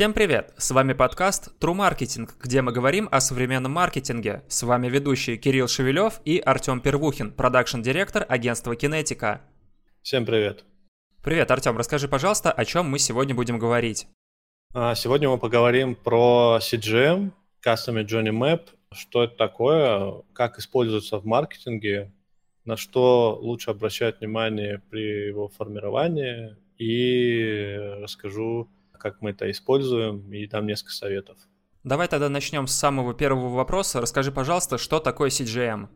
Всем привет! С вами подкаст True Marketing, где мы говорим о современном маркетинге. С вами ведущие Кирилл Шевелев и Артем Первухин, продакшн-директор агентства Кинетика. Всем привет! Привет, Артем, расскажи, пожалуйста, о чем мы сегодня будем говорить. А, сегодня мы поговорим про CGM, Customer Journey Map, что это такое, как используется в маркетинге, на что лучше обращать внимание при его формировании, и расскажу, как мы это используем, и дам несколько советов. Давай тогда начнем с самого первого вопроса. Расскажи, пожалуйста, что такое CGM?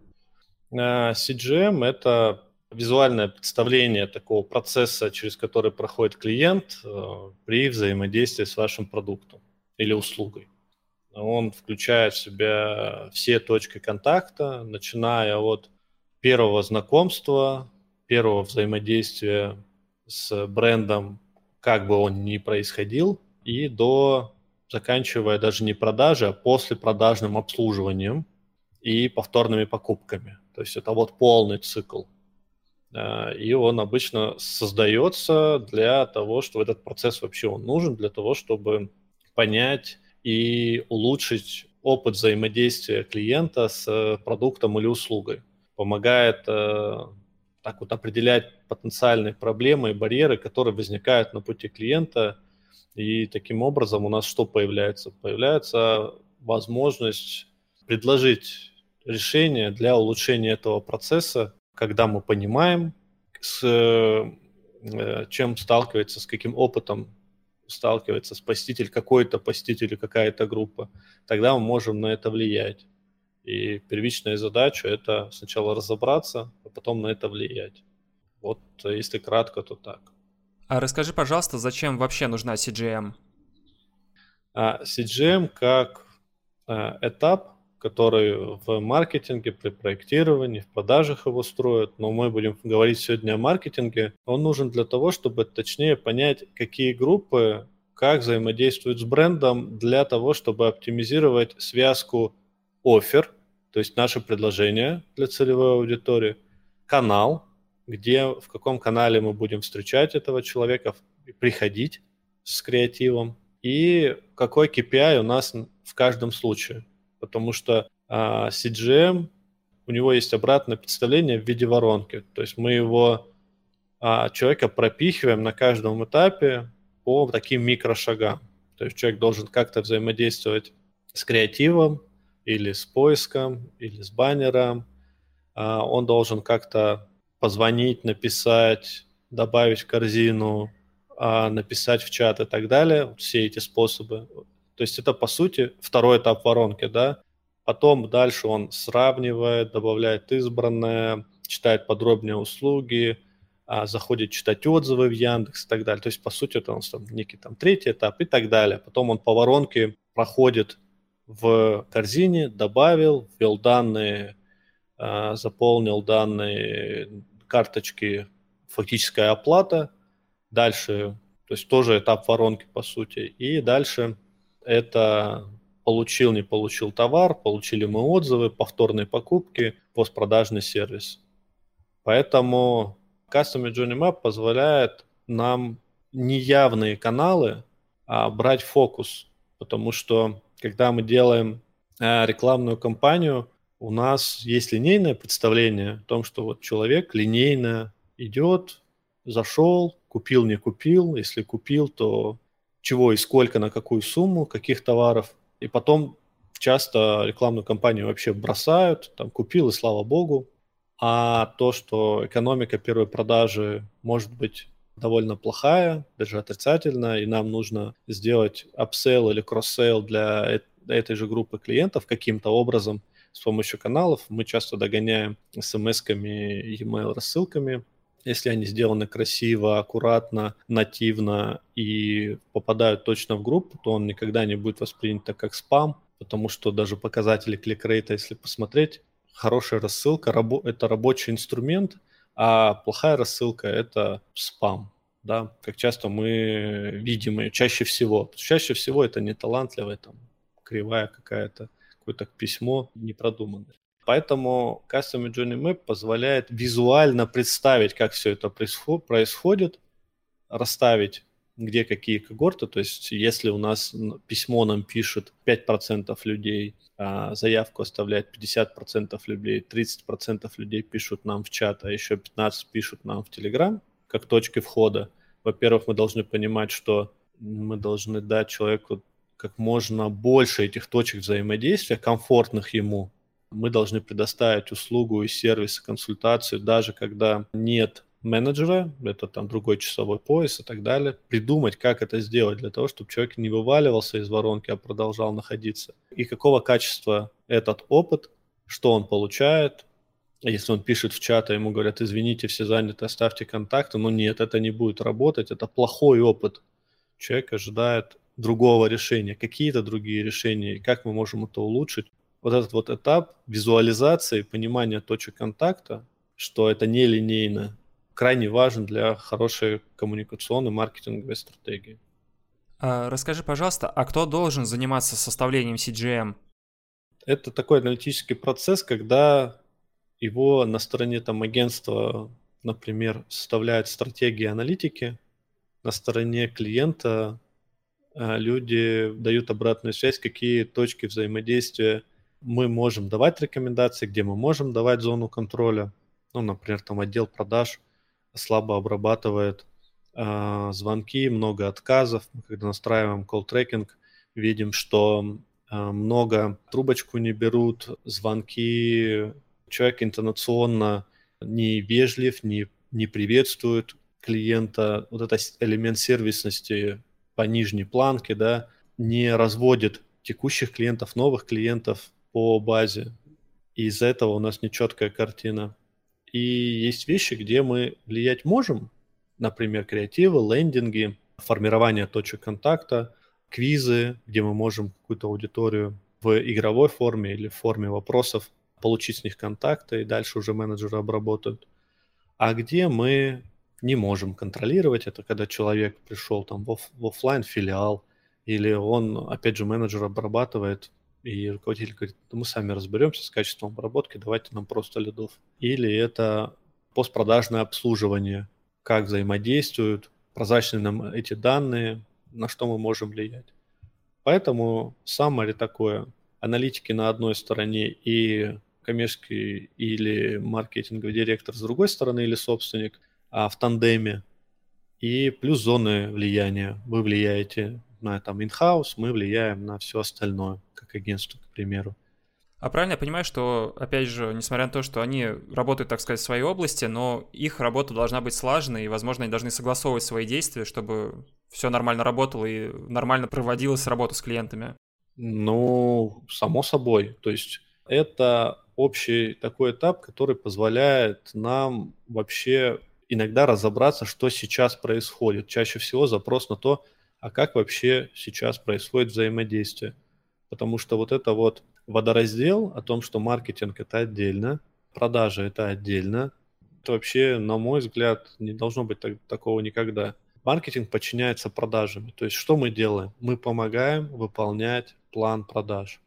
А, CGM — это визуальное представление такого процесса, через который проходит клиент э, при взаимодействии с вашим продуктом или услугой. Он включает в себя все точки контакта, начиная от первого знакомства, первого взаимодействия с брендом, как бы он ни происходил, и до заканчивая даже не продажей, а после продажным обслуживанием и повторными покупками. То есть это вот полный цикл. Э, и он обычно создается для того, что этот процесс вообще он нужен, для того, чтобы понять и улучшить опыт взаимодействия клиента с продуктом или услугой. Помогает э, так вот определять потенциальные проблемы и барьеры, которые возникают на пути клиента. И таким образом у нас что появляется? Появляется возможность предложить решение для улучшения этого процесса когда мы понимаем, с э, чем сталкивается, с каким опытом сталкивается спаситель какой-то, посетитель или какая-то группа, тогда мы можем на это влиять. И первичная задача – это сначала разобраться, а потом на это влиять. Вот если кратко, то так. А расскажи, пожалуйста, зачем вообще нужна CGM? А CGM как а, этап который в маркетинге, при проектировании, в продажах его строят, но мы будем говорить сегодня о маркетинге, он нужен для того, чтобы точнее понять, какие группы как взаимодействуют с брендом для того, чтобы оптимизировать связку офер, то есть наше предложение для целевой аудитории, канал, где, в каком канале мы будем встречать этого человека, приходить с креативом, и какой KPI у нас в каждом случае потому что а, CGM, у него есть обратное представление в виде воронки. То есть мы его, а, человека пропихиваем на каждом этапе по таким микрошагам. То есть человек должен как-то взаимодействовать с креативом или с поиском, или с баннером. А, он должен как-то позвонить, написать, добавить в корзину, а, написать в чат и так далее. Все эти способы. То есть это, по сути, второй этап воронки, да. Потом дальше он сравнивает, добавляет избранное, читает подробнее услуги, а, заходит читать отзывы в Яндекс и так далее. То есть, по сути, это он там некий там третий этап и так далее. Потом он по воронке проходит в корзине, добавил, ввел данные, а, заполнил данные карточки, фактическая оплата. Дальше, то есть тоже этап воронки, по сути. И дальше это получил, не получил товар, получили мы отзывы, повторные покупки, постпродажный сервис. Поэтому Customer Journey Map позволяет нам неявные каналы а брать фокус, потому что когда мы делаем а, рекламную кампанию, у нас есть линейное представление о том, что вот человек линейно идет, зашел, купил, не купил, если купил, то чего и сколько, на какую сумму, каких товаров. И потом часто рекламную кампанию вообще бросают, там купил и слава богу. А то, что экономика первой продажи может быть довольно плохая, даже отрицательная, и нам нужно сделать upsell или cross-sell для этой же группы клиентов каким-то образом с помощью каналов. Мы часто догоняем смс-ками, e-mail рассылками, если они сделаны красиво, аккуратно, нативно и попадают точно в группу, то он никогда не будет воспринят так как спам, потому что даже показатели click rate а, если посмотреть, хорошая рассылка – это рабочий инструмент, а плохая рассылка – это спам. Да, как часто мы видим ее, чаще всего. Чаще всего это не талантливая, там, кривая какая-то, какое-то письмо непродуманное. Поэтому Custom Journey Map позволяет визуально представить, как все это происходит, расставить где какие когорты. То есть если у нас письмо нам пишет 5% людей, а заявку оставляет 50% людей, 30% людей пишут нам в чат, а еще 15% пишут нам в Telegram, как точки входа. Во-первых, мы должны понимать, что мы должны дать человеку как можно больше этих точек взаимодействия, комфортных ему. Мы должны предоставить услугу и сервис, консультацию, даже когда нет менеджера, это там другой часовой пояс и так далее, придумать, как это сделать для того, чтобы человек не вываливался из воронки, а продолжал находиться. И какого качества этот опыт, что он получает, если он пишет в чат, а ему говорят, извините, все заняты, оставьте контакты, но нет, это не будет работать, это плохой опыт. Человек ожидает другого решения, какие-то другие решения, и как мы можем это улучшить. Вот этот вот этап визуализации, понимания точек контакта, что это не линейно, крайне важен для хорошей коммуникационной маркетинговой стратегии. А, расскажи, пожалуйста, а кто должен заниматься составлением CGM? Это такой аналитический процесс, когда его на стороне там агентства, например, составляют стратегии аналитики, на стороне клиента а, люди дают обратную связь, какие точки взаимодействия мы можем давать рекомендации, где мы можем давать зону контроля. Ну, например, там отдел продаж слабо обрабатывает э, звонки, много отказов. Мы когда настраиваем tracking, видим, что э, много трубочку не берут, звонки, человек интонационно не вежлив, не, не приветствует клиента. Вот этот элемент сервисности по нижней планке, да, не разводит текущих клиентов, новых клиентов по базе. И из-за этого у нас нечеткая картина. И есть вещи, где мы влиять можем, например, креативы, лендинги, формирование точек контакта, квизы, где мы можем какую-то аудиторию в игровой форме или в форме вопросов получить с них контакты, и дальше уже менеджеры обработают. А где мы не можем контролировать это, когда человек пришел там в, в офлайн филиал, или он, опять же, менеджер обрабатывает и руководитель говорит, да мы сами разберемся с качеством обработки, давайте нам просто лидов. Или это постпродажное обслуживание, как взаимодействуют, прозрачны нам эти данные, на что мы можем влиять. Поэтому summary такое, аналитики на одной стороне и коммерческий или маркетинговый директор с другой стороны или собственник а в тандеме. И плюс зоны влияния. Вы влияете на там in-house, мы влияем на все остальное, как агентство, к примеру. А правильно я понимаю, что, опять же, несмотря на то, что они работают, так сказать, в своей области, но их работа должна быть слаженной, и, возможно, они должны согласовывать свои действия, чтобы все нормально работало и нормально проводилась работа с клиентами? Ну, само собой. То есть это общий такой этап, который позволяет нам вообще иногда разобраться, что сейчас происходит. Чаще всего запрос на то, а как вообще сейчас происходит взаимодействие. Потому что вот это вот водораздел о том, что маркетинг это отдельно, продажа это отдельно, это вообще, на мой взгляд, не должно быть так, такого никогда. Маркетинг подчиняется продажам. То есть что мы делаем? Мы помогаем выполнять план продаж.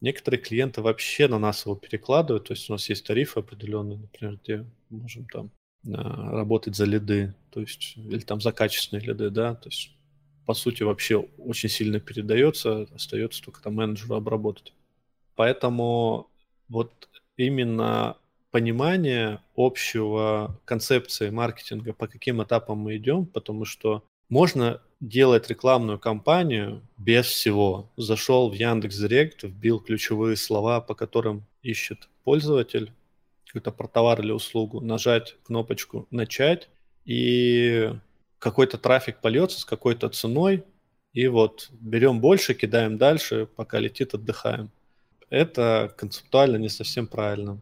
Некоторые клиенты вообще на нас его перекладывают, то есть у нас есть тарифы определенные, например, где можем там а, работать за лиды, то есть или там за качественные лиды, да, то есть по сути, вообще очень сильно передается, остается только там менеджеру обработать. Поэтому вот именно понимание общего концепции маркетинга, по каким этапам мы идем, потому что можно делать рекламную кампанию без всего. Зашел в Яндекс Директ, вбил ключевые слова, по которым ищет пользователь, какой-то про товар или услугу, нажать кнопочку «Начать», и какой-то трафик польется с какой-то ценой, и вот берем больше, кидаем дальше, пока летит, отдыхаем. Это концептуально не совсем правильно,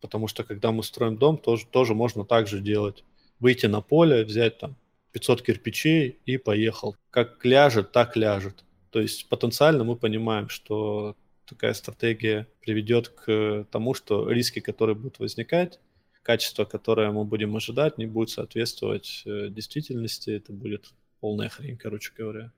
потому что когда мы строим дом, тоже, тоже можно так же делать. Выйти на поле, взять там 500 кирпичей и поехал. Как ляжет, так ляжет. То есть потенциально мы понимаем, что такая стратегия приведет к тому, что риски, которые будут возникать, качество, которое мы будем ожидать, не будет соответствовать э, действительности, это будет полная хрень, короче говоря.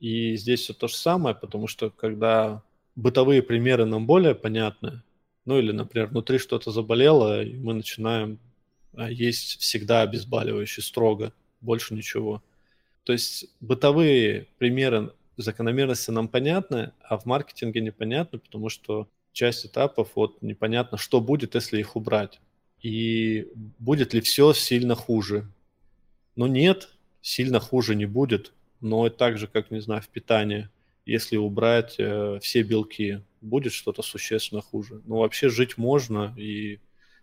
И здесь все то же самое, потому что когда бытовые примеры нам более понятны, ну или, например, внутри что-то заболело, и мы начинаем а, есть всегда обезболивающий строго, больше ничего, То есть бытовые примеры закономерности нам понятны, а в маркетинге непонятно, потому что часть этапов вот непонятно, что будет, если их убрать. И будет ли все сильно хуже. Но нет, сильно хуже не будет. Но так же, как, не знаю, в питании, если убрать э, все белки, будет что-то существенно хуже. Ну, вообще жить можно, и...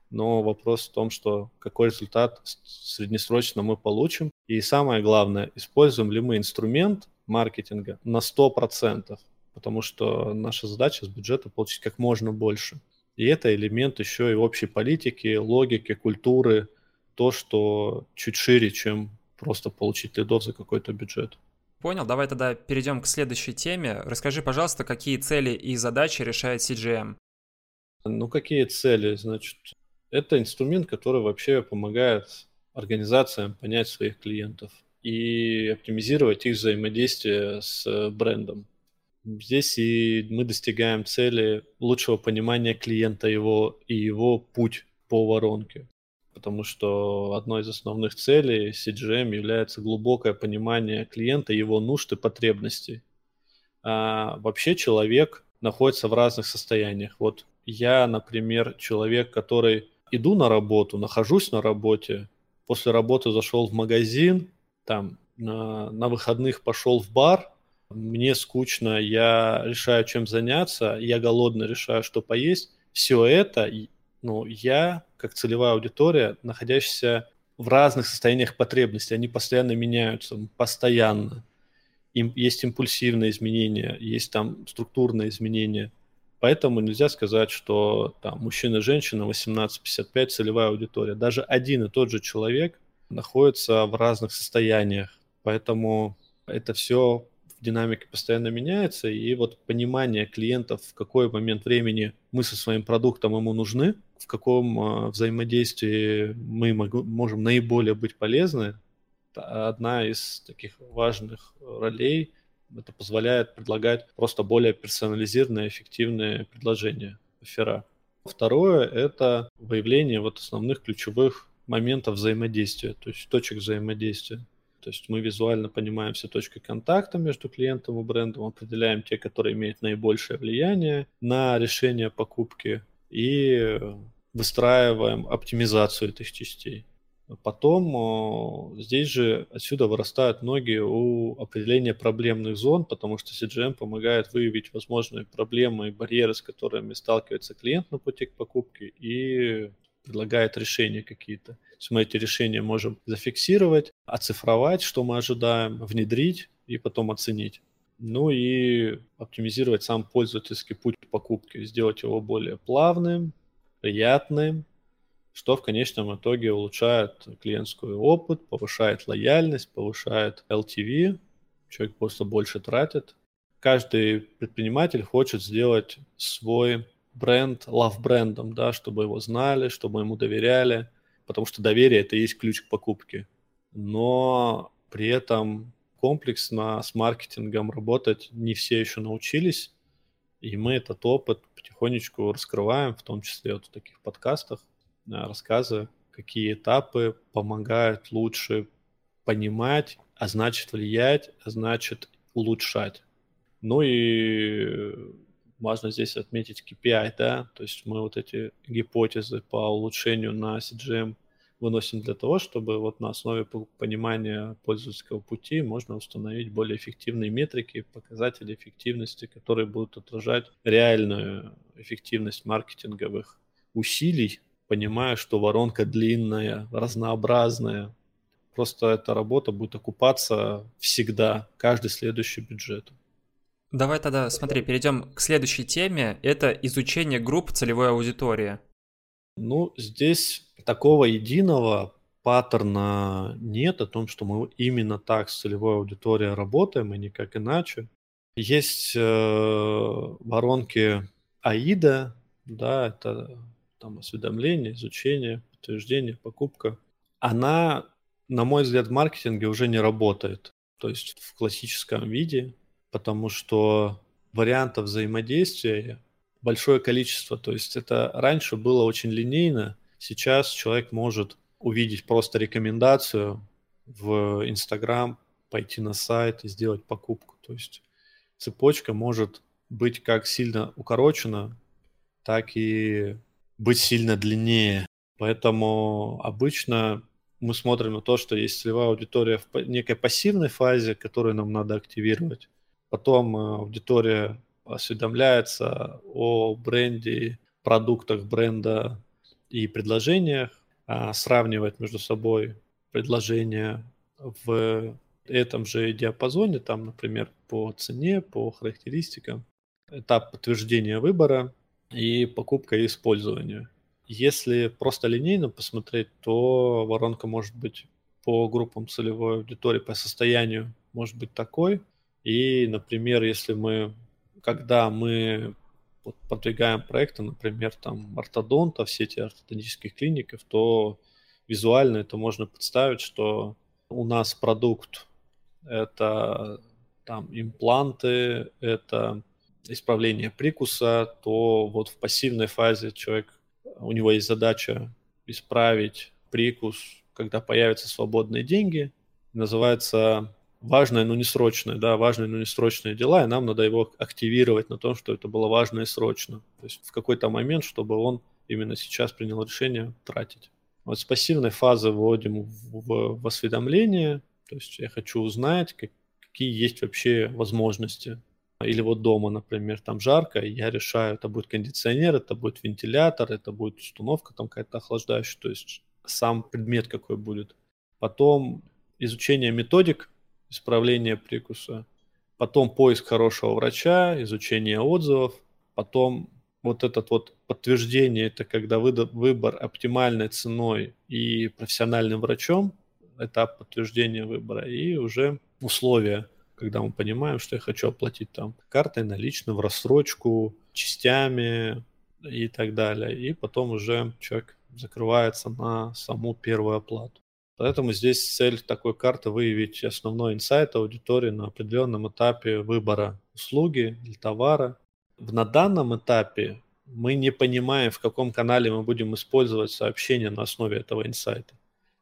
но вопрос в том, что какой результат среднесрочно мы получим. И самое главное, используем ли мы инструмент маркетинга на 100%, потому что наша задача с бюджета получить как можно больше. И это элемент еще и общей политики, логики, культуры, то, что чуть шире, чем просто получить лидов за какой-то бюджет. Понял, давай тогда перейдем к следующей теме. Расскажи, пожалуйста, какие цели и задачи решает CGM? Ну, какие цели? Значит, это инструмент, который вообще помогает организациям понять своих клиентов и оптимизировать их взаимодействие с брендом. Здесь и мы достигаем цели лучшего понимания клиента его и его путь по воронке. Потому что одной из основных целей CGM является глубокое понимание клиента, его нужд и потребностей. А вообще человек находится в разных состояниях. Вот я, например, человек, который иду на работу, нахожусь на работе, после работы зашел в магазин, там на, на выходных пошел в бар, мне скучно, я решаю, чем заняться, я голодный, решаю, что поесть. Все это, ну, я, как целевая аудитория, находящаяся в разных состояниях потребностей, они постоянно меняются, постоянно. Им есть импульсивные изменения, есть там структурные изменения. Поэтому нельзя сказать, что там мужчина и женщина 18-55 целевая аудитория. Даже один и тот же человек находится в разных состояниях. Поэтому это все в динамике постоянно меняется, и вот понимание клиентов, в какой момент времени мы со своим продуктом ему нужны, в каком э, взаимодействии мы можем наиболее быть полезны, одна из таких важных ролей. Это позволяет предлагать просто более персонализированные, эффективные предложения, оффера. Второе – это выявление вот основных ключевых моментов взаимодействия, то есть точек взаимодействия. То есть мы визуально понимаем все точки контакта между клиентом и брендом, определяем те, которые имеют наибольшее влияние на решение покупки и выстраиваем оптимизацию этих частей. Потом здесь же отсюда вырастают ноги у определения проблемных зон, потому что CGM помогает выявить возможные проблемы и барьеры, с которыми сталкивается клиент на пути к покупке, и предлагает решения какие-то. То есть мы эти решения можем зафиксировать, оцифровать, что мы ожидаем, внедрить и потом оценить. Ну и оптимизировать сам пользовательский путь покупки, сделать его более плавным, приятным, что в конечном итоге улучшает клиентский опыт, повышает лояльность, повышает LTV, человек просто больше тратит. Каждый предприниматель хочет сделать свой бренд лав брендом, да, чтобы его знали, чтобы ему доверяли, потому что доверие это и есть ключ к покупке. Но при этом комплексно с маркетингом работать не все еще научились, и мы этот опыт потихонечку раскрываем, в том числе вот в таких подкастах, рассказывая, какие этапы помогают лучше понимать, а значит влиять, а значит улучшать. Ну и Важно здесь отметить KPI, да, то есть мы вот эти гипотезы по улучшению на CGM выносим для того, чтобы вот на основе понимания пользовательского пути можно установить более эффективные метрики, показатели эффективности, которые будут отражать реальную эффективность маркетинговых усилий, понимая, что воронка длинная, разнообразная. Просто эта работа будет окупаться всегда, каждый следующий бюджет. Давай тогда, смотри, перейдем к следующей теме. Это изучение групп целевой аудитории. Ну, здесь такого единого паттерна нет о том, что мы именно так с целевой аудиторией работаем и никак иначе. Есть э, воронки АИДа, да, это там осведомление, изучение, подтверждение, покупка. Она, на мой взгляд, в маркетинге уже не работает. То есть в классическом виде потому что вариантов взаимодействия большое количество. То есть это раньше было очень линейно, сейчас человек может увидеть просто рекомендацию в Инстаграм, пойти на сайт и сделать покупку. То есть цепочка может быть как сильно укорочена, так и быть сильно длиннее. Поэтому обычно мы смотрим на то, что есть целевая аудитория в некой пассивной фазе, которую нам надо активировать. Потом э, аудитория осведомляется о бренде, продуктах бренда и предложениях, а сравнивает между собой предложения в этом же диапазоне, там, например, по цене, по характеристикам, этап подтверждения выбора и покупка и использование. Если просто линейно посмотреть, то воронка может быть по группам целевой аудитории, по состоянию может быть такой. И, например, если мы, когда мы вот продвигаем проекты, например, там ортодонта, все эти ортодонтических клиников, то визуально это можно представить, что у нас продукт это там импланты, это исправление прикуса, то вот в пассивной фазе человек, у него есть задача исправить прикус, когда появятся свободные деньги, называется важное, но не срочное, да, важные, но не срочные дела, и нам надо его активировать на том, что это было важно и срочно. То есть в какой-то момент, чтобы он именно сейчас принял решение тратить. Вот с пассивной фазы вводим в, в осведомление, то есть я хочу узнать, как, какие есть вообще возможности. Или вот дома, например, там жарко, и я решаю, это будет кондиционер, это будет вентилятор, это будет установка там какая-то охлаждающая, то есть сам предмет какой будет. Потом изучение методик исправления прикуса, потом поиск хорошего врача, изучение отзывов, потом вот этот вот подтверждение, это когда выбор оптимальной ценой и профессиональным врачом, этап подтверждения выбора, и уже условия, когда мы понимаем, что я хочу оплатить там картой налично, в рассрочку, частями и так далее. И потом уже человек закрывается на саму первую оплату. Поэтому здесь цель такой карты выявить основной инсайт аудитории на определенном этапе выбора услуги или товара. На данном этапе мы не понимаем, в каком канале мы будем использовать сообщения на основе этого инсайта.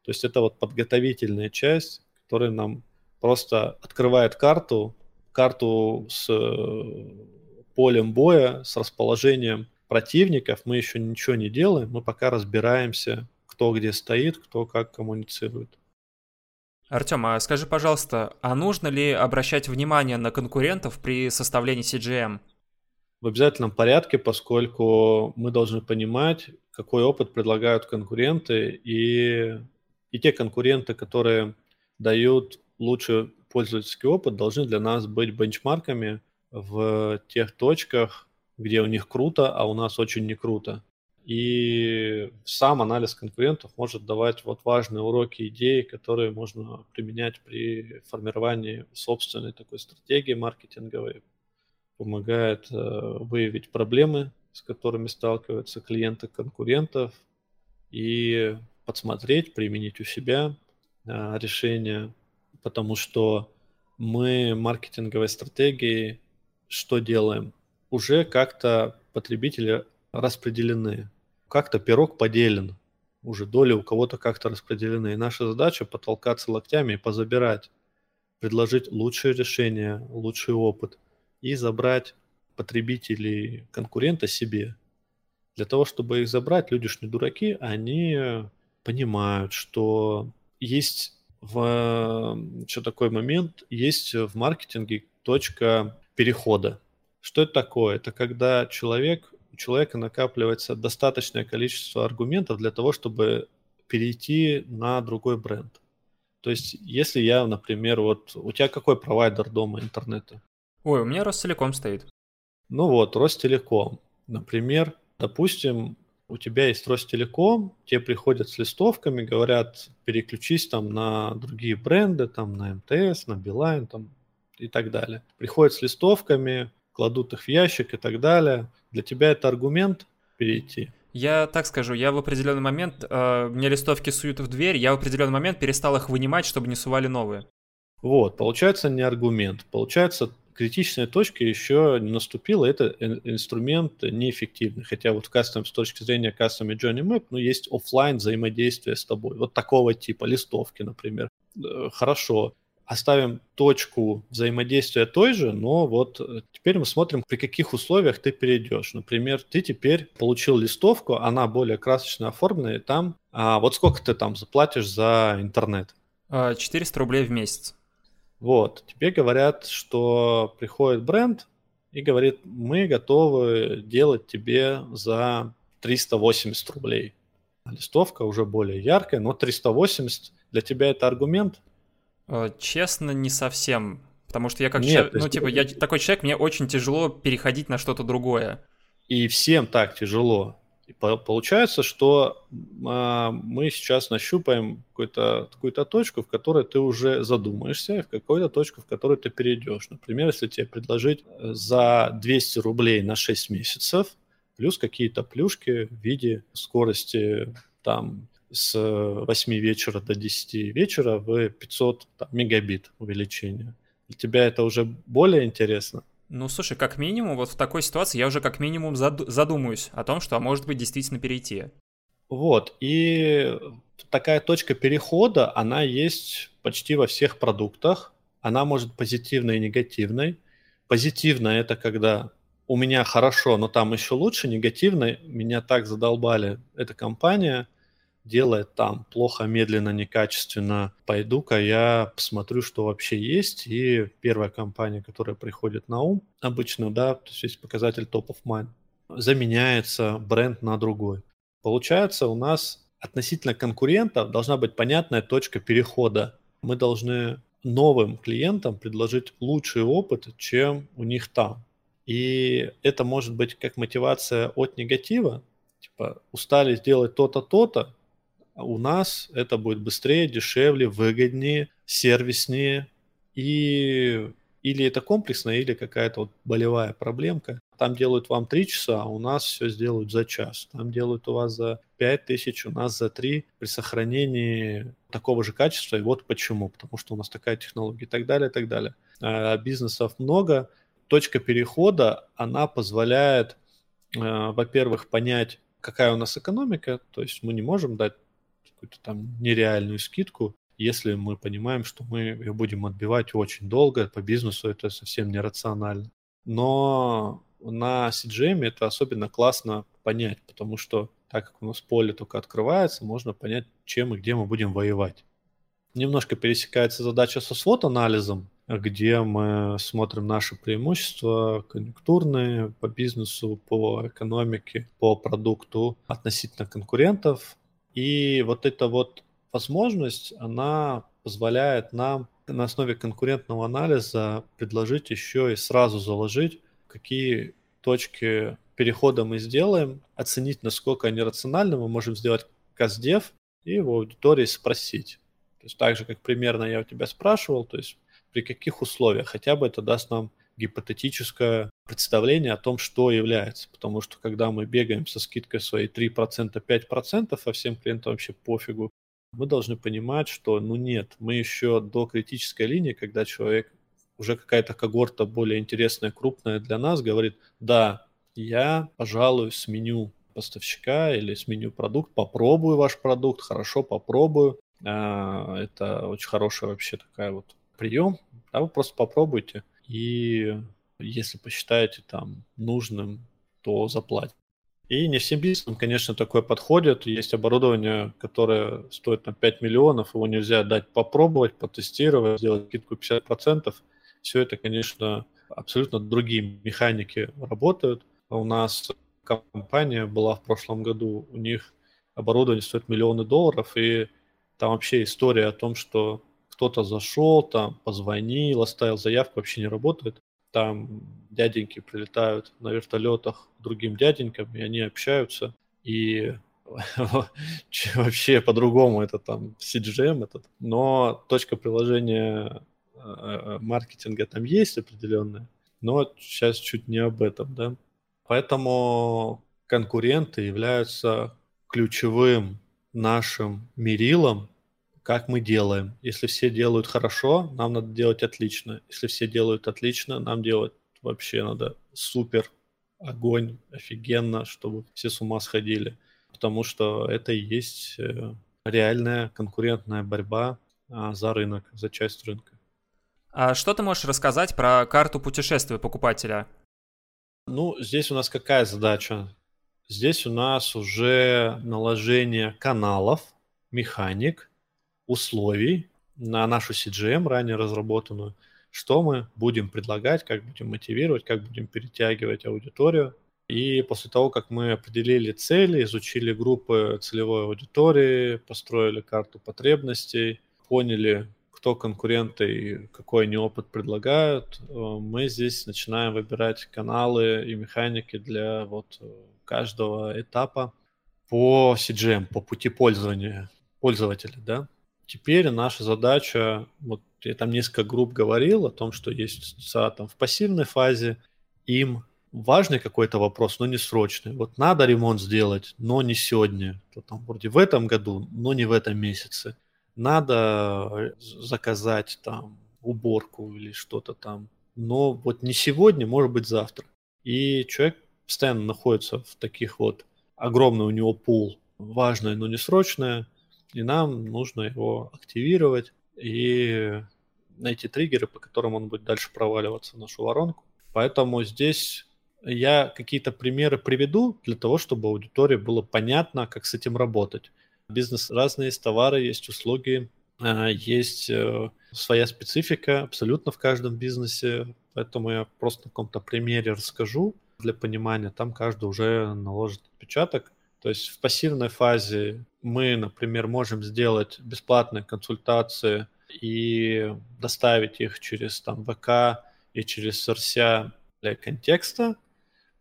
То есть это вот подготовительная часть, которая нам просто открывает карту, карту с э, полем боя, с расположением противников. Мы еще ничего не делаем, мы пока разбираемся, кто где стоит, кто как коммуницирует. Артем, а скажи, пожалуйста, а нужно ли обращать внимание на конкурентов при составлении CGM? В обязательном порядке, поскольку мы должны понимать, какой опыт предлагают конкуренты, и, и те конкуренты, которые дают лучший пользовательский опыт, должны для нас быть бенчмарками в тех точках, где у них круто, а у нас очень не круто. И сам анализ конкурентов может давать вот важные уроки, идеи, которые можно применять при формировании собственной такой стратегии маркетинговой. Помогает э, выявить проблемы, с которыми сталкиваются клиенты конкурентов, и подсмотреть, применить у себя э, решения, потому что мы маркетинговой стратегией что делаем? Уже как-то потребители распределены. Как-то пирог поделен. Уже доли у кого-то как-то распределены. И наша задача потолкаться локтями и позабирать. Предложить лучшее решение, лучший опыт. И забрать потребителей конкурента себе. Для того, чтобы их забрать, люди ж не дураки, они понимают, что есть в что такой момент, есть в маркетинге точка перехода. Что это такое? Это когда человек у человека накапливается достаточное количество аргументов для того, чтобы перейти на другой бренд. То есть, если я, например, вот у тебя какой провайдер дома интернета? Ой, у меня Ростелеком стоит. Ну вот, Ростелеком. Например, допустим, у тебя есть Ростелеком, тебе приходят с листовками, говорят, переключись там на другие бренды, там на МТС, на Билайн там, и так далее. Приходят с листовками, кладут их в ящик и так далее. Для тебя это аргумент перейти? Я так скажу, я в определенный момент, э, мне листовки суют в дверь, я в определенный момент перестал их вынимать, чтобы не сували новые. Вот, получается не аргумент. Получается, критичная точка еще не наступила, это инструмент неэффективный. Хотя вот в кастом, с точки зрения кастом и Johnny Map, ну, есть офлайн взаимодействие с тобой. Вот такого типа, листовки, например. Э, хорошо. Оставим точку взаимодействия той же, но вот э, теперь мы смотрим, при каких условиях ты перейдешь. Например, ты теперь получил листовку, она более красочно оформлена, и там, а вот сколько ты там заплатишь за интернет? 400 а, рублей в месяц. Вот, тебе говорят, что приходит бренд и говорит, мы готовы делать тебе за 380 рублей. Листовка уже более яркая, но 380 для тебя это аргумент? Э, честно, не совсем. Потому что я как Нет, человек, ну типа, я такой человек, мне очень тяжело переходить на что-то другое. И всем так тяжело. И получается, что а, мы сейчас нащупаем какую-то какую точку, в которой ты уже задумаешься, и в какую-то точку, в которую ты перейдешь. Например, если тебе предложить э, за 200 рублей на 6 месяцев, плюс какие-то плюшки в виде скорости там с 8 вечера до 10 вечера в 500 там, мегабит увеличения. Для тебя это уже более интересно? Ну, слушай, как минимум, вот в такой ситуации я уже как минимум задумаюсь о том, что, а может быть, действительно перейти. Вот, и такая точка перехода, она есть почти во всех продуктах. Она может позитивной и негативной. Позитивная – это когда у меня хорошо, но там еще лучше. Негативной – меня так задолбали эта компания – делает там плохо, медленно, некачественно, пойду-ка я посмотрю, что вообще есть. И первая компания, которая приходит на ум, обычно, да, то есть показатель top of mind, заменяется бренд на другой. Получается, у нас относительно конкурентов должна быть понятная точка перехода. Мы должны новым клиентам предложить лучший опыт, чем у них там. И это может быть как мотивация от негатива, типа устали сделать то-то, то-то, у нас это будет быстрее, дешевле, выгоднее, сервиснее. И или это комплексная, или какая-то вот болевая проблемка. Там делают вам 3 часа, а у нас все сделают за час. Там делают у вас за 5 тысяч, у нас за 3 при сохранении такого же качества. И вот почему. Потому что у нас такая технология и так далее, и так далее. А бизнесов много. Точка перехода, она позволяет, э, во-первых, понять, какая у нас экономика. То есть мы не можем дать какую-то там нереальную скидку, если мы понимаем, что мы ее будем отбивать очень долго, по бизнесу это совсем нерационально. Но на CGM это особенно классно понять, потому что так как у нас поле только открывается, можно понять, чем и где мы будем воевать. Немножко пересекается задача со свод-анализом, где мы смотрим наши преимущества конъюнктурные по бизнесу, по экономике, по продукту относительно конкурентов, и вот эта вот возможность, она позволяет нам на основе конкурентного анализа предложить еще и сразу заложить, какие точки перехода мы сделаем, оценить, насколько они рациональны, мы можем сделать каздев и в аудитории спросить. То есть так же, как примерно я у тебя спрашивал, то есть при каких условиях, хотя бы это даст нам гипотетическое представление о том, что является. Потому что когда мы бегаем со скидкой своей 3%, 5%, а всем клиентам вообще пофигу, мы должны понимать, что ну нет, мы еще до критической линии, когда человек, уже какая-то когорта более интересная, крупная для нас, говорит, да, я, пожалуй, сменю поставщика или сменю продукт, попробую ваш продукт, хорошо, попробую. А, это очень хорошая вообще такая вот прием. Да, вы просто попробуйте и если посчитаете там нужным, то заплатите. И не всем бизнесам, конечно, такое подходит. Есть оборудование, которое стоит на 5 миллионов, его нельзя дать попробовать, потестировать, сделать скидку 50%. Все это, конечно, абсолютно другие механики работают. У нас компания была в прошлом году, у них оборудование стоит миллионы долларов, и там вообще история о том, что кто-то зашел, там позвонил, оставил заявку, вообще не работает. Там дяденьки прилетают на вертолетах другим дяденькам, и они общаются. И вообще по-другому это там CGM этот. Но точка приложения э, э, маркетинга там есть определенная. Но сейчас чуть не об этом, да. Поэтому конкуренты являются ключевым нашим мерилом как мы делаем. Если все делают хорошо, нам надо делать отлично. Если все делают отлично, нам делать вообще надо супер, огонь, офигенно, чтобы все с ума сходили. Потому что это и есть э, реальная конкурентная борьба а, за рынок, за часть рынка. А что ты можешь рассказать про карту путешествия покупателя? Ну, здесь у нас какая задача? Здесь у нас уже наложение каналов, механик, условий на нашу CGM, ранее разработанную, что мы будем предлагать, как будем мотивировать, как будем перетягивать аудиторию. И после того, как мы определили цели, изучили группы целевой аудитории, построили карту потребностей, поняли, кто конкуренты и какой они опыт предлагают, э, мы здесь начинаем выбирать каналы и механики для вот э, каждого этапа по CGM, по пути пользования пользователя, да. Теперь наша задача, вот я там несколько групп говорил о том, что есть там в пассивной фазе, им важный какой-то вопрос, но не срочный. Вот надо ремонт сделать, но не сегодня. То там вроде в этом году, но не в этом месяце надо э, заказать там уборку или что-то там. Но вот не сегодня, может быть завтра. И человек постоянно находится в таких вот огромный у него пул, важное, но не срочное, и нам нужно его активировать и найти триггеры, по которым он будет дальше проваливаться в нашу воронку. Поэтому здесь я какие-то примеры приведу для того, чтобы аудитории было понятно, как с этим работать бизнес разные, есть товары, есть услуги, а, есть э, своя специфика абсолютно в каждом бизнесе, поэтому я просто на каком-то примере расскажу для понимания, там каждый уже наложит отпечаток. То есть в пассивной фазе мы, например, можем сделать бесплатные консультации и доставить их через там ВК и через СРСЯ для контекста,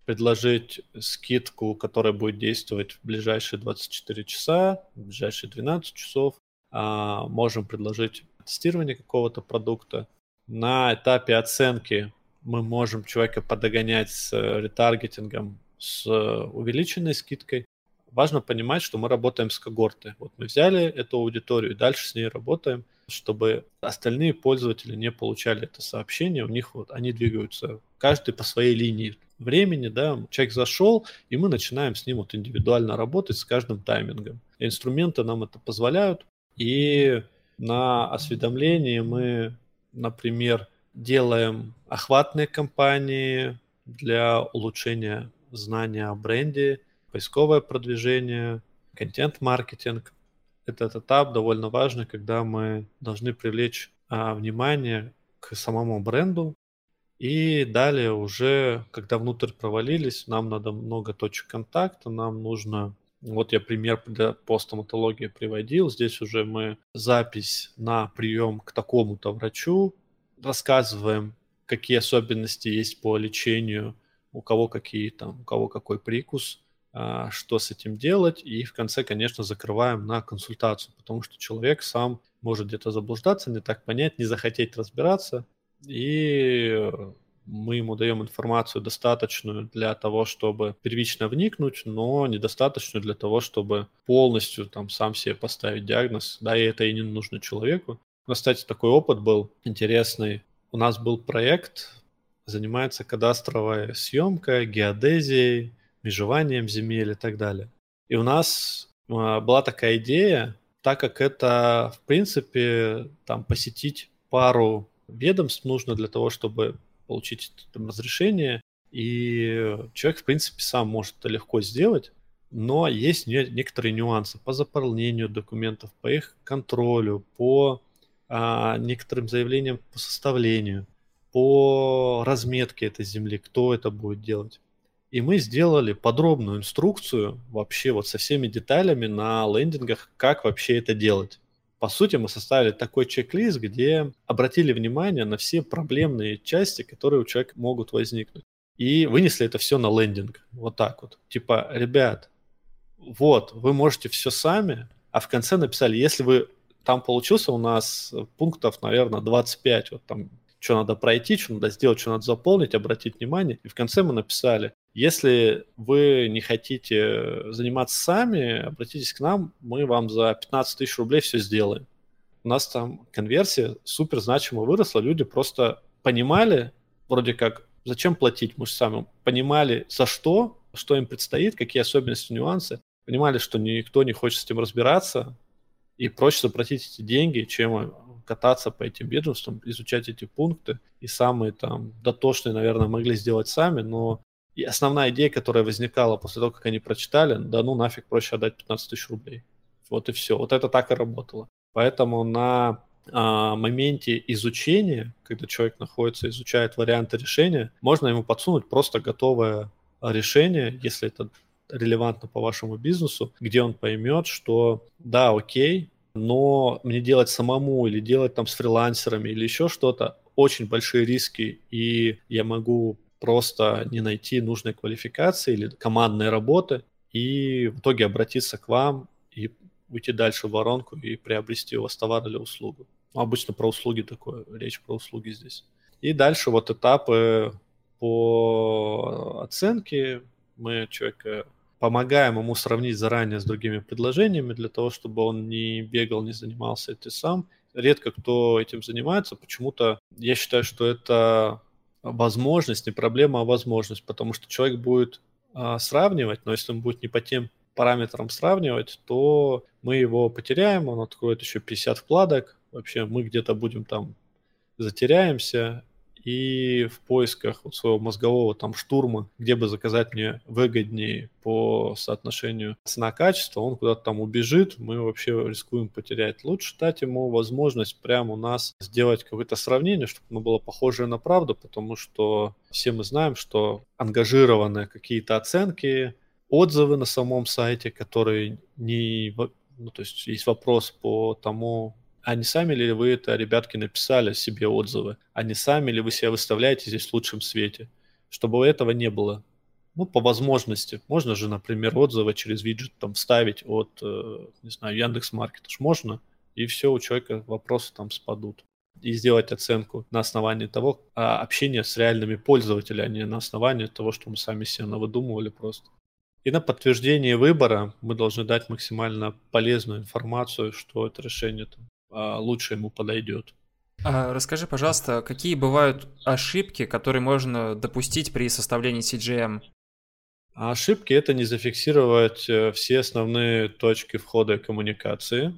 предложить скидку, которая будет действовать в ближайшие 24 часа, в ближайшие 12 часов. А, можем предложить тестирование какого-то продукта. На этапе оценки мы можем человека подогонять с ретаргетингом, с увеличенной скидкой. Важно понимать, что мы работаем с когорты. Вот мы взяли эту аудиторию и дальше с ней работаем, чтобы остальные пользователи не получали это сообщение. У них вот они двигаются каждый по своей линии времени, да, человек зашел, и мы начинаем с ним вот индивидуально работать с каждым таймингом. Инструменты нам это позволяют, и на осведомлении мы, например, делаем охватные кампании для улучшения знания о бренде, поисковое продвижение, контент-маркетинг. Этот этап довольно важный, когда мы должны привлечь а, внимание к самому бренду, и далее уже, когда внутрь провалились, нам надо много точек контакта, нам нужно вот я пример для, по стоматологии приводил. Здесь уже мы запись на прием к такому-то врачу, рассказываем, какие особенности есть по лечению, у кого какие там, у кого какой прикус, что с этим делать, и в конце, конечно, закрываем на консультацию, потому что человек сам может где-то заблуждаться, не так понять, не захотеть разбираться, и мы ему даем информацию достаточную для того, чтобы первично вникнуть, но недостаточную для того, чтобы полностью там сам себе поставить диагноз, да, и это и не нужно человеку. У нас, кстати, такой опыт был интересный. У нас был проект, занимается кадастровая съемка, геодезией, межеванием земель и так далее. И у нас а, была такая идея, так как это, в принципе, там посетить пару ведомств нужно для того, чтобы получить там, разрешение, и человек, в принципе, сам может это легко сделать, но есть некоторые нюансы по заполнению документов, по их контролю, по а, некоторым заявлениям по составлению, по разметке этой земли, кто это будет делать. И мы сделали подробную инструкцию вообще вот со всеми деталями на лендингах, как вообще это делать. По сути, мы составили такой чек-лист, где обратили внимание на все проблемные части, которые у человека могут возникнуть. И вынесли это все на лендинг. Вот так вот. Типа, ребят, вот, вы можете все сами, а в конце написали, если вы там получился у нас пунктов, наверное, 25, вот там что надо пройти, что надо сделать, что надо заполнить, обратить внимание. И в конце мы написали, если вы не хотите заниматься сами, обратитесь к нам, мы вам за 15 тысяч рублей все сделаем. У нас там конверсия супер значимо выросла, люди просто понимали, вроде как, зачем платить, мы же сами понимали, за что, что им предстоит, какие особенности, нюансы, понимали, что никто не хочет с этим разбираться, и проще заплатить эти деньги, чем кататься по этим ведомствам, изучать эти пункты. И самые там дотошные, наверное, могли сделать сами, но и основная идея, которая возникала после того, как они прочитали, да ну нафиг проще отдать 15 тысяч рублей. Вот и все. Вот это так и работало. Поэтому на а, моменте изучения, когда человек находится, изучает варианты решения, можно ему подсунуть просто готовое решение, если это релевантно по вашему бизнесу, где он поймет, что да, окей, но мне делать самому или делать там с фрилансерами или еще что-то, очень большие риски, и я могу просто не найти нужной квалификации или командной работы, и в итоге обратиться к вам и уйти дальше в воронку и приобрести у вас товар или услугу. Ну, обычно про услуги такое, речь про услуги здесь. И дальше вот этапы по оценке. Мы человека помогаем ему сравнить заранее с другими предложениями для того, чтобы он не бегал, не занимался этим сам. Редко кто этим занимается. Почему-то я считаю, что это возможность, не проблема, а возможность, потому что человек будет а, сравнивать, но если он будет не по тем параметрам сравнивать, то мы его потеряем, он откроет еще 50 вкладок, вообще мы где-то будем там затеряемся, и в поисках вот своего мозгового там штурма, где бы заказать мне выгоднее по соотношению цена-качество, он куда-то там убежит, мы вообще рискуем потерять. Лучше дать ему возможность прямо у нас сделать какое-то сравнение, чтобы оно было похожее на правду, потому что все мы знаем, что ангажированные какие-то оценки, отзывы на самом сайте, которые не... Ну, то есть есть вопрос по тому, а не сами ли вы это, ребятки, написали себе отзывы? А не сами ли вы себя выставляете здесь в лучшем свете? Чтобы этого не было. Ну, по возможности. Можно же, например, отзывы через виджет там вставить от, э, не знаю, Яндекс Маркета. Можно. И все, у человека вопросы там спадут. И сделать оценку на основании того а, общения с реальными пользователями, а не на основании того, что мы сами себе навыдумывали просто. И на подтверждение выбора мы должны дать максимально полезную информацию, что это решение там, лучше ему подойдет. А расскажи, пожалуйста, какие бывают ошибки, которые можно допустить при составлении CGM? А ошибки это не зафиксировать э, все основные точки входа и коммуникации,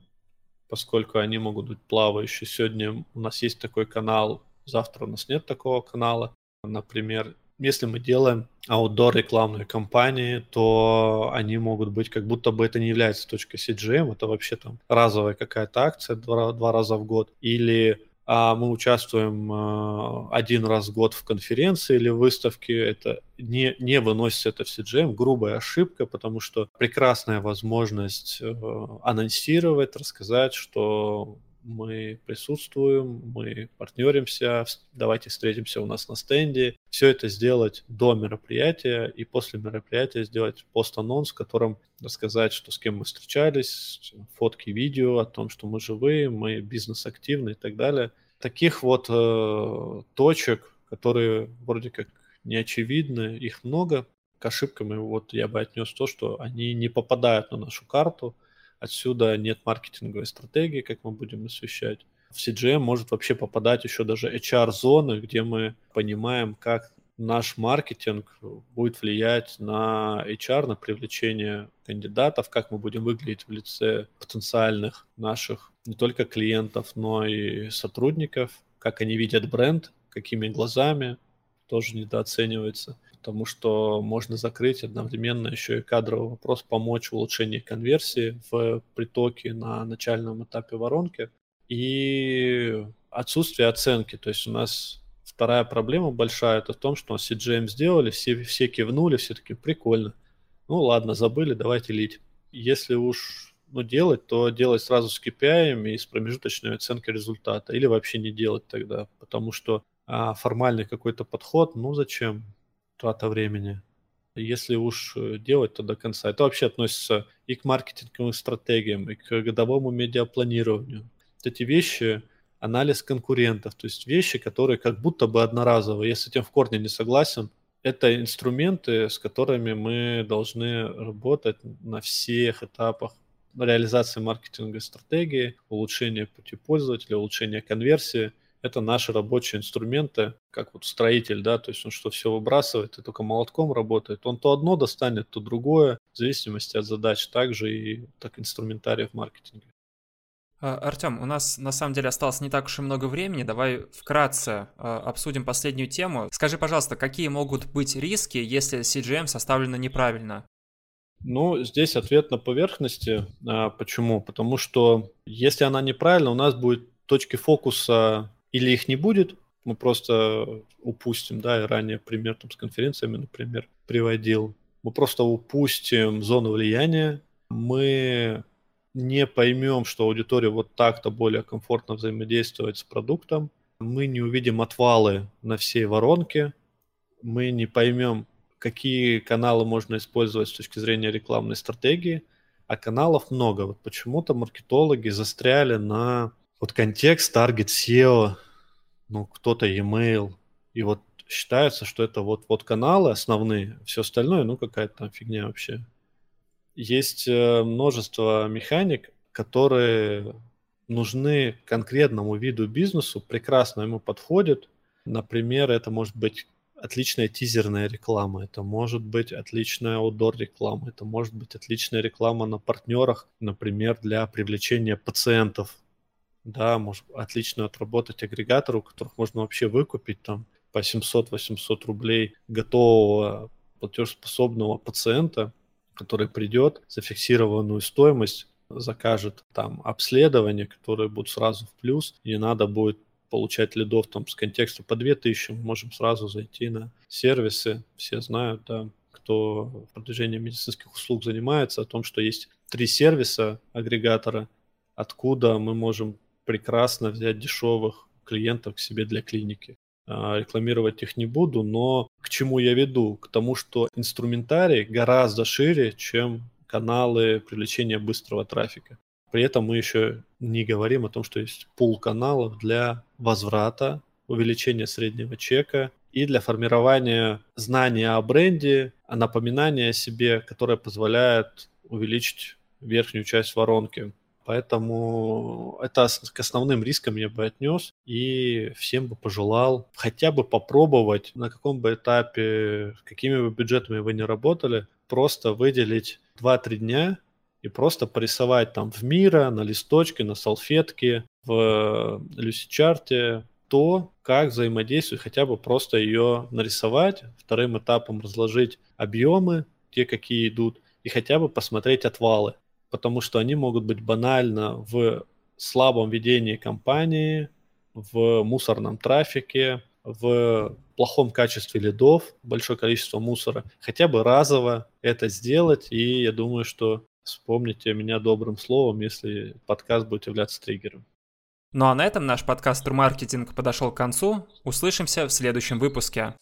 поскольку они могут быть плавающие. Сегодня у нас есть такой канал, завтра у нас нет такого канала. Например, если мы делаем аутдор рекламные кампании, то они могут быть как будто бы это не является точкой CGM, это вообще там разовая какая-то акция два, два раза в год, или а мы участвуем а, один раз в год в конференции или выставке, это не, не выносится это в CGM, грубая ошибка, потому что прекрасная возможность э, анонсировать, рассказать, что мы присутствуем, мы партнеримся, давайте встретимся у нас на стенде. Все это сделать до мероприятия и после мероприятия сделать пост-анонс, в котором рассказать, что с кем мы встречались, фотки, видео о том, что мы живые, мы бизнес-активны и так далее. Таких вот э, точек, которые вроде как не очевидны, их много. К ошибкам вот я бы отнес то, что они не попадают на нашу карту, Отсюда нет маркетинговой стратегии, как мы будем освещать. В CGM может вообще попадать еще даже HR-зоны, где мы понимаем, как наш маркетинг будет влиять на HR, на привлечение кандидатов, как мы будем выглядеть в лице потенциальных наших не только клиентов, но и сотрудников, как они видят бренд, какими глазами, тоже недооценивается потому что можно закрыть одновременно еще и кадровый вопрос, помочь в улучшении конверсии в притоке на начальном этапе воронки и отсутствие оценки. То есть у нас вторая проблема большая, это в том, что CGM сделали, все, все кивнули, все таки прикольно. Ну ладно, забыли, давайте лить. Если уж ну, делать, то делать сразу с KPI и с промежуточной оценкой результата. Или вообще не делать тогда, потому что а, формальный какой-то подход, ну зачем? Трата времени. Если уж э, делать, то до конца. Это вообще относится и к маркетинговым стратегиям, и к годовому медиапланированию. Вот эти вещи, анализ конкурентов, то есть вещи, которые как будто бы одноразовые. С этим в корне не согласен. Это инструменты, с которыми мы должны работать на всех этапах реализации маркетинговой стратегии, улучшения пути пользователя, улучшения конверсии – это наши рабочие инструменты, как вот строитель, да, то есть он что все выбрасывает и только молотком работает, он то одно достанет, то другое, в зависимости от задач, также и так инструментария в маркетинге. А, Артем, у нас на самом деле осталось не так уж и много времени. Давай вкратце а, обсудим последнюю тему. Скажи, пожалуйста, какие могут быть риски, если CGM составлено неправильно? Ну, здесь ответ на поверхности. А, почему? Потому что если она неправильна, у нас будет точки фокуса или их не будет, мы просто упустим, да, и ранее пример там с конференциями, например, приводил. Мы просто упустим зону влияния, мы не поймем, что аудитория вот так-то более комфортно взаимодействует с продуктом, мы не увидим отвалы на всей воронке, мы не поймем, какие каналы можно использовать с точки зрения рекламной стратегии, а каналов много. Вот почему-то маркетологи застряли на вот контекст, таргет, SEO, ну, кто-то email, и вот считается, что это вот, вот каналы основные, все остальное, ну, какая-то там фигня вообще. Есть э, множество механик, которые нужны конкретному виду бизнесу, прекрасно ему подходят. Например, это может быть отличная тизерная реклама, это может быть отличная outdoor реклама, это может быть отличная реклама на партнерах, например, для привлечения пациентов. Да, может отлично отработать агрегатор, у которых можно вообще выкупить там по 700-800 рублей готового платежеспособного пациента, который придет, зафиксированную стоимость, закажет там обследование, которое будет сразу в плюс, и не надо будет получать лидов там с контекста по 2000, мы можем сразу зайти на сервисы, все знают, да, кто продвижением медицинских услуг занимается, о том, что есть три сервиса агрегатора, откуда мы можем прекрасно взять дешевых клиентов к себе для клиники. А, рекламировать их не буду, но к чему я веду? К тому, что инструментарий гораздо шире, чем каналы привлечения быстрого трафика. При этом мы еще не говорим о том, что есть пул каналов для возврата, увеличения среднего чека и для формирования знания о бренде, о напоминании о себе, которое позволяет увеличить верхнюю часть воронки. Поэтому это к основным рискам я бы отнес и всем бы пожелал хотя бы попробовать, на каком бы этапе, какими бы бюджетами вы не работали, просто выделить 2-3 дня и просто порисовать там в мира, на листочке, на салфетке, в люси-чарте то, как взаимодействует, хотя бы просто ее нарисовать, вторым этапом разложить объемы, те, какие идут, и хотя бы посмотреть отвалы потому что они могут быть банально в слабом ведении компании, в мусорном трафике, в плохом качестве лидов, большое количество мусора. Хотя бы разово это сделать, и я думаю, что вспомните меня добрым словом, если подкаст будет являться триггером. Ну а на этом наш подкаст «Маркетинг» подошел к концу. Услышимся в следующем выпуске.